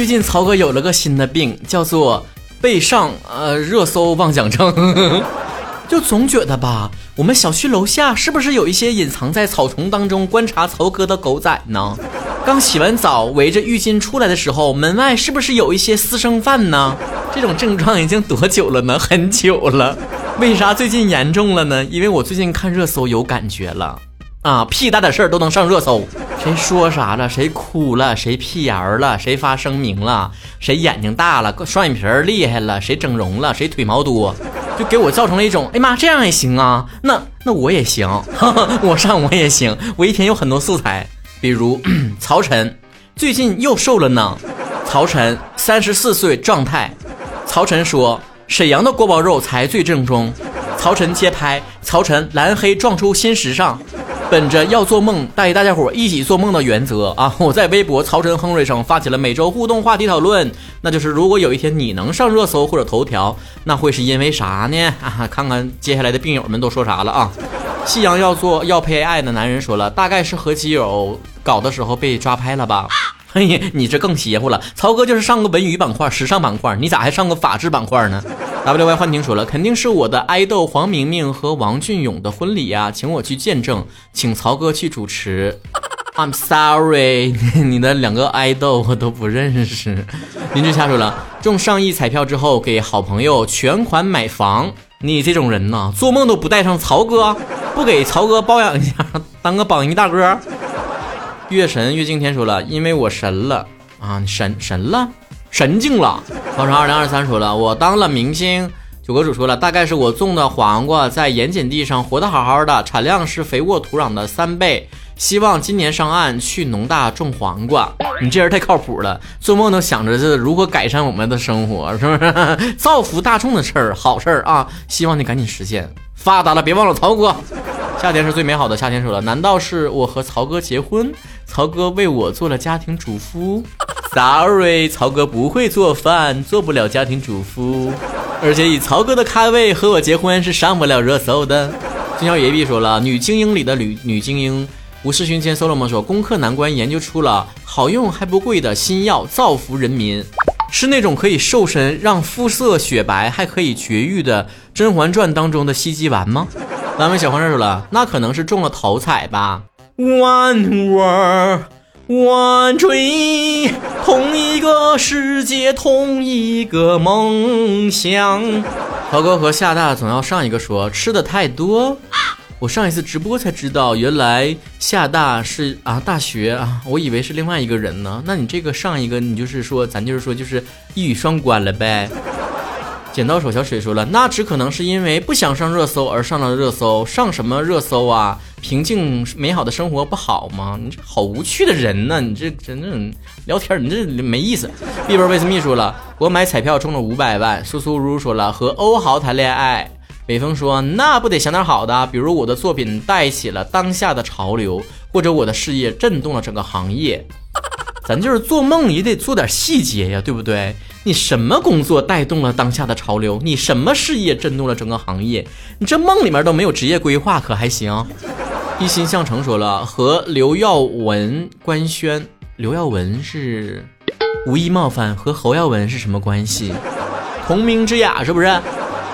最近曹哥有了个新的病，叫做被上呃热搜妄想症，就总觉得吧，我们小区楼下是不是有一些隐藏在草丛当中观察曹哥的狗仔呢？刚洗完澡，围着浴巾出来的时候，门外是不是有一些私生饭呢？这种症状已经多久了呢？很久了。为啥最近严重了呢？因为我最近看热搜有感觉了。啊，屁大点事儿都能上热搜，谁说啥了？谁哭了？谁屁眼了？谁发声明了？谁眼睛大了？双眼皮儿厉害了？谁整容了？谁腿毛多？就给我造成了一种，哎妈，这样也行啊？那那我也行，我上我也行，我一天有很多素材，比如曹晨最近又瘦了呢。曹晨三十四岁状态，曹晨说沈阳的锅包肉才最正宗。曹晨街拍，曹晨蓝黑撞出新时尚。本着要做梦带大家伙一起做梦的原则啊，我在微博曹晨亨瑞上发起了每周互动话题讨论，那就是如果有一天你能上热搜或者头条，那会是因为啥呢？啊，看看接下来的病友们都说啥了啊！夕阳要做要配爱的男人说了，大概是和基友搞的时候被抓拍了吧。嘿，你这更邪乎了。曹哥就是上个文娱板块、时尚板块，你咋还上个法制板块呢 W Y 幻听说了，肯定是我的爱豆黄明明和王俊勇的婚礼呀，请我去见证，请曹哥去主持。I'm sorry，你的两个爱豆我都不认识。林志霞说了，中上亿彩票之后给好朋友全款买房，你这种人呐，做梦都不带上曹哥，不给曹哥包养一下，当个榜一大哥。月神月经天说了，因为我神了啊，你神神了，神经了。高成二零二三说了，我当了明星。九哥主说了，大概是我种的黄瓜在盐碱地上活得好好的，产量是肥沃土壤的三倍。希望今年上岸去农大种黄瓜。你这人太靠谱了，做梦都想着是如何改善我们的生活，是不是？造福大众的事儿，好事儿啊！希望你赶紧实现，发达了别忘了曹哥。夏天是最美好的夏天，说了，难道是我和曹哥结婚？曹哥为我做了家庭主夫，Sorry，曹哥不会做饭，做不了家庭主妇，而且以曹哥的咖位和我结婚是上不了热搜的。金宵爷毕说了，女精英里的女女精英，无事勋谦 Solomon 说，攻克难关研究出了好用还不贵的新药，造福人民，是那种可以瘦身、让肤色雪白还可以绝育的《甄嬛传》当中的西鸡丸吗？咱们小黄人说了，那可能是中了头彩吧。One word 我追同一个世界，同一个梦想。涛哥和夏大总要上一个说吃的太多，我上一次直播才知道，原来夏大是啊大学啊，我以为是另外一个人呢。那你这个上一个，你就是说咱就是说就是一语双关了呗。剪刀手小水说了，那只可能是因为不想上热搜而上了热搜，上什么热搜啊？平静美好的生活不好吗？你这好无趣的人呢！你这真正聊天，你这没意思。碧波威斯秘书了，我买彩票中了五百万。苏苏如说了，和欧豪谈恋爱。北风说，那不得想点好的，比如我的作品带起了当下的潮流，或者我的事业震动了整个行业。咱就是做梦也得做点细节呀，对不对？你什么工作带动了当下的潮流？你什么事业震动了整个行业？你这梦里面都没有职业规划，可还行？一心向成说了，和刘耀文官宣，刘耀文是无意冒犯，和侯耀文是什么关系？同名之雅是不是？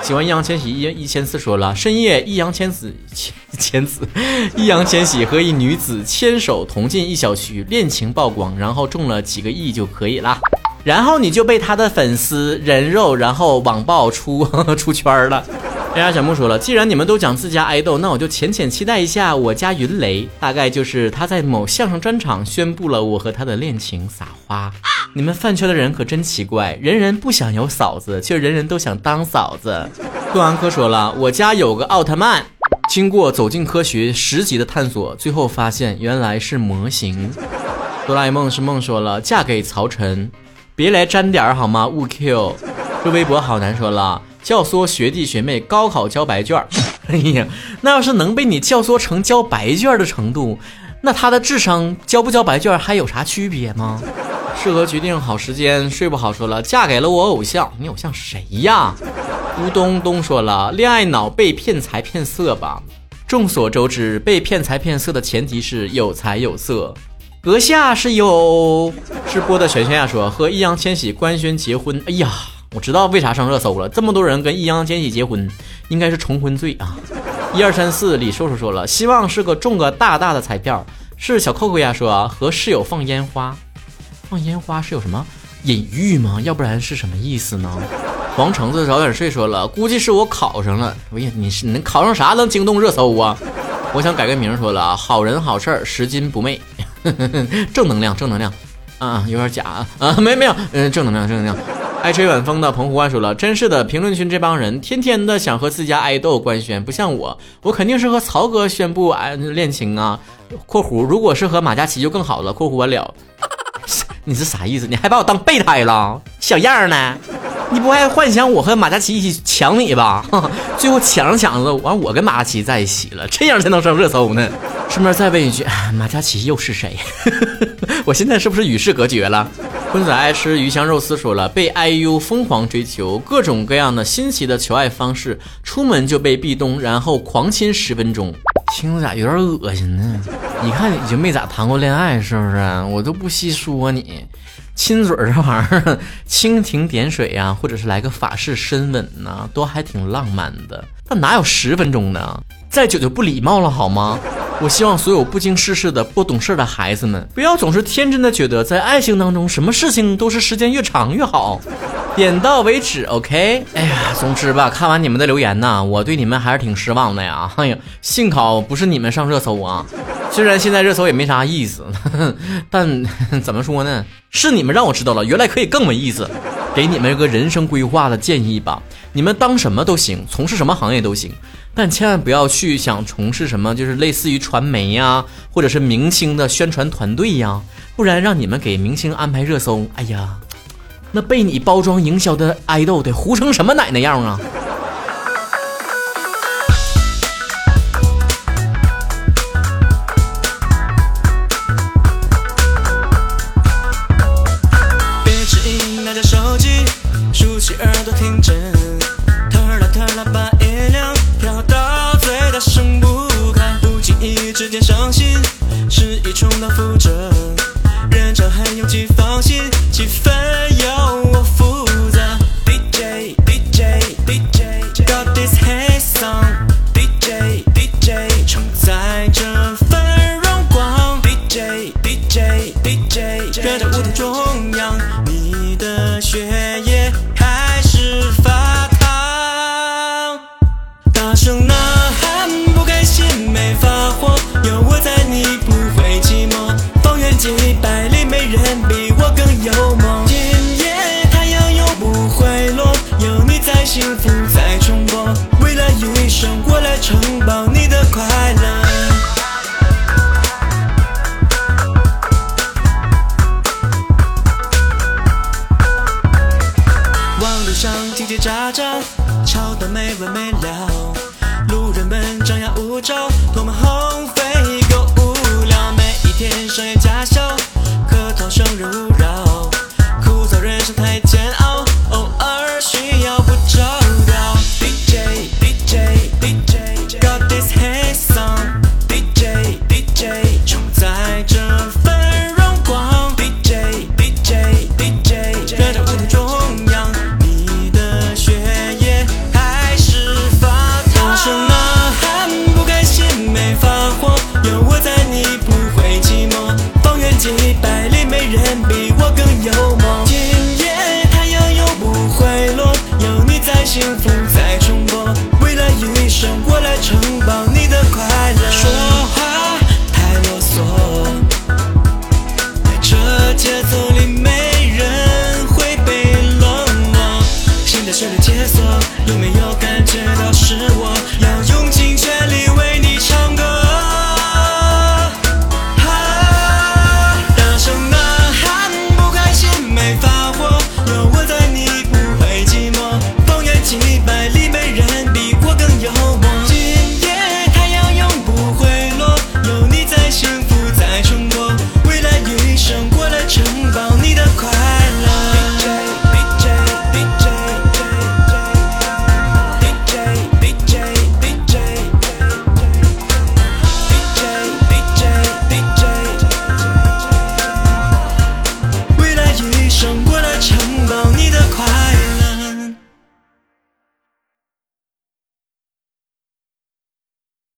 喜欢易烊千玺一一千次说了，深夜易烊千玺千千子，易烊千玺和一女子牵手同进一小区，恋情曝光，然后中了几个亿就可以了，然后你就被他的粉丝人肉，然后网暴出 出圈了。哎呀，小木说了，既然你们都讲自家爱豆，那我就浅浅期待一下我家云雷，大概就是他在某相声专场宣布了我和他的恋情，撒花。你们饭圈的人可真奇怪，人人不想有嫂子，却人人都想当嫂子。杜安科说了，我家有个奥特曼，经过走进科学十级的探索，最后发现原来是模型。哆啦 A 梦是梦说了，嫁给曹晨，别来沾点儿好吗？勿 Q。这微博好难说了，教唆学弟学妹高考交白卷儿。哎呀，那要是能被你教唆成交白卷儿的程度，那他的智商交不交白卷儿还有啥区别吗？适合决定好时间，睡不好说了，嫁给了我偶像，你偶像谁呀？吴东东说了，恋爱脑被骗财骗色吧。众所周知，被骗财骗色的前提是有财有色。阁下是有直播的玄玄呀说和易烊千玺官宣结婚，哎呀，我知道为啥上热搜了，这么多人跟易烊千玺结婚，应该是重婚罪啊。一二三四，李叔叔说了，希望是个中个大大的彩票。是小扣扣呀说和室友放烟花，放烟花是有什么隐喻吗？要不然是什么意思呢？黄橙子早点睡说了，估计是我考上了。哎呀，你是你能考上啥能惊动热搜啊？我想改个名说了，好人好事儿拾金不昧，正能量正能量啊，有点假啊，啊 没没有，嗯，正能量正能量。爱吹晚风的澎湖湾说了，真是的，评论区这帮人天天的想和自家爱豆官宣，不像我，我肯定是和曹哥宣布爱恋情啊。括弧如果是和马嘉祺就更好了。括弧完了，你是啥意思？你还把我当备胎了？小样呢？你不还幻想我和马嘉祺一起抢你吧？最后抢着抢着，完我跟马嘉祺在一起了，这样才能上热搜呢。顺便再问一句，马嘉祺又是谁？我现在是不是与世隔绝了？坤仔爱吃鱼香肉丝说了，被 IU 疯狂追求，各种各样的新奇的求爱方式，出门就被壁咚，然后狂亲十分钟，听着咋有点恶心呢？你看你就没咋谈过恋爱是不是？我都不细说你。亲嘴儿这玩意儿，蜻蜓点水呀，或者是来个法式深吻呐，都还挺浪漫的。那哪有十分钟呢？再久就不礼貌了好吗？我希望所有不经世事的不懂事的孩子们，不要总是天真的觉得在爱情当中，什么事情都是时间越长越好。点到为止，OK。哎呀，总之吧，看完你们的留言呢，我对你们还是挺失望的呀。哎呀，幸好不是你们上热搜啊。虽然现在热搜也没啥意思，但 怎么说呢？是你们让我知道了，原来可以更没意思。给你们一个人生规划的建议吧，你们当什么都行，从事什么行业都行，但千万不要去想从事什么，就是类似于传媒呀，或者是明星的宣传团队呀，不然让你们给明星安排热搜，哎呀。那被你包装营销的爱豆得糊成什么奶奶样啊！喳喳，吵得没完没了。路人们张牙舞爪，多么好